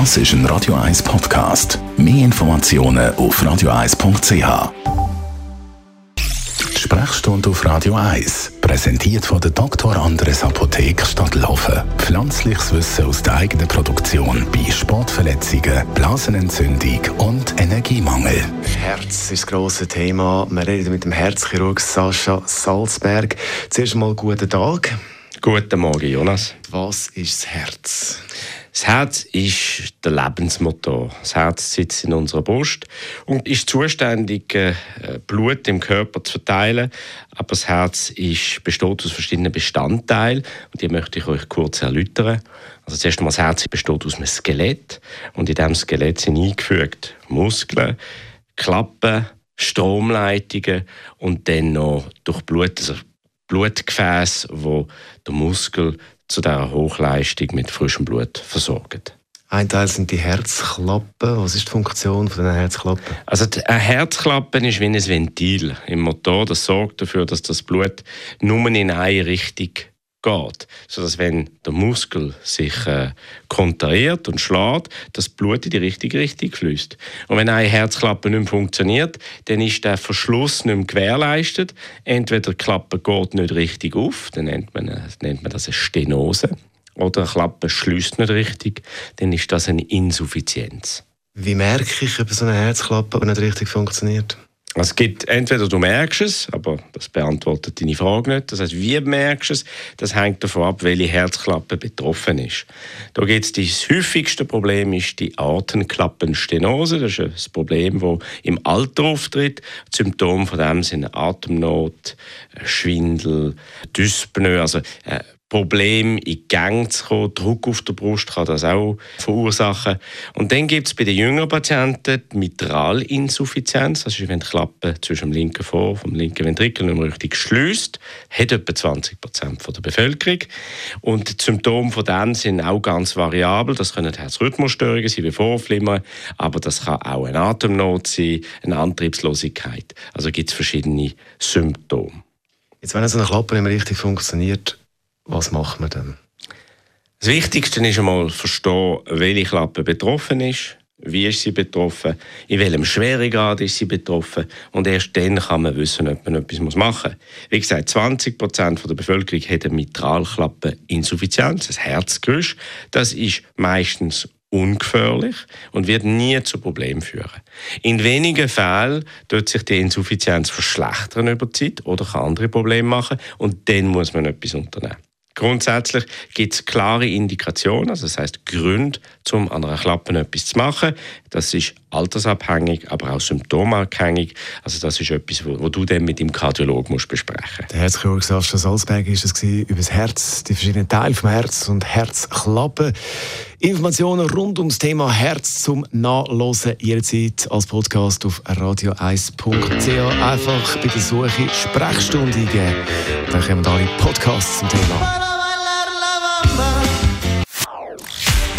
Das ist ein Radio 1 Podcast. Mehr Informationen auf radio1.ch. Sprechstunde auf Radio 1, präsentiert von der Dr. Andres Apotheke Stadtlaufen. Pflanzliches Wissen aus der eigenen Produktion bei Sportverletzungen, Blasenentzündung und Energiemangel. Herz ist das grosse Thema. Wir reden mit dem Herzchirurg Sascha Salzberg. Zuerst mal guten Tag. Guten Morgen, Jonas. Was ist das Herz? Das Herz ist der Lebensmotor. Das Herz sitzt in unserer Brust und ist zuständig, äh, Blut im Körper zu verteilen. Aber das Herz ist, besteht aus verschiedenen Bestandteilen und die möchte ich euch kurz erläutern. Also zuerst einmal, das Herz besteht aus einem Skelett und in diesem Skelett sind eingefügt Muskeln, Klappen, Stromleitungen und dann noch durch Blut, also Blutgefäß, wo der Muskel zu dieser Hochleistung mit frischem Blut versorgt. Ein Teil sind die Herzklappen. Was ist die Funktion von einer Herzklappe? Also eine Herzklappe ist wie ein Ventil im Motor. Das sorgt dafür, dass das Blut nur in eine Richtung geht. Sodass, wenn der Muskel sich äh, kontrahiert und schlägt, das Blut in die richtige Richtung fließt. Und wenn eine Herzklappe nicht mehr funktioniert, dann ist der Verschluss nicht mehr gewährleistet. Entweder die Klappe geht nicht richtig auf, dann nennt man, nennt man das eine Stenose, oder eine Klappe schließt nicht richtig, dann ist das eine Insuffizienz. Wie merke ich, ob so eine Herzklappe nicht richtig funktioniert? Es gibt entweder du merkst es, aber das beantwortet deine Frage nicht. Das heißt, wie merkst du es? Das hängt davon ab, welche Herzklappe betroffen ist. Da gibt es das häufigste Problem ist die Atemklappenstenose. Das ist ein Problem, das im Alter auftritt. Symptome von dem sind Atemnot, Schwindel, Dyspnoe, also äh, Problem in Gänge zu kommen. Druck auf der Brust kann das auch verursachen. Und dann gibt es bei den jüngeren Patienten die Mitralinsuffizienz. Das ist, wenn die Klappe zwischen dem linken Vor- vom linken Ventrikel nicht mehr richtig schließt. Hat etwa 20 Prozent der Bevölkerung. Und die Symptome von dem sind auch ganz variabel. Das können Herzrhythmusstörungen sein, wie Vorflimmern, aber das kann auch eine Atemnot sein, eine Antriebslosigkeit. Also gibt es verschiedene Symptome. Jetzt, wenn so eine Klappe nicht mehr richtig funktioniert, was macht man dann? Das Wichtigste ist einmal verstehen, welche Klappe betroffen ist, wie ist sie betroffen, in welchem Schweregrad ist sie betroffen und erst dann kann man wissen, ob man etwas machen muss. Wie gesagt, 20 Prozent der Bevölkerung hat eine Mitralklappeninsuffizienz, ein Herzgerüst. Das ist meistens ungefährlich und wird nie zu Problemen führen. In wenigen Fällen wird sich die Insuffizienz verschlechtern über die Zeit oder kann andere Probleme machen und dann muss man etwas unternehmen. Grundsätzlich gibt es klare Indikationen, also das heißt Gründe, um an einer Klappe etwas zu machen. Das ist altersabhängig, aber auch symptomabhängig. Also das ist etwas, wo, du dann mit dem Kardiologen musst besprechen. Der Herzchirurg Sascha Salzberg ist es über das Herz, die verschiedenen Teile vom Herz und Herzklappen. Informationen rund ums Thema Herz zum Nachlesen jederzeit als Podcast auf radio1.ch. Einfach bei der Suche Sprechstunde eingeben. Dann kommen alle Podcasts zum Thema.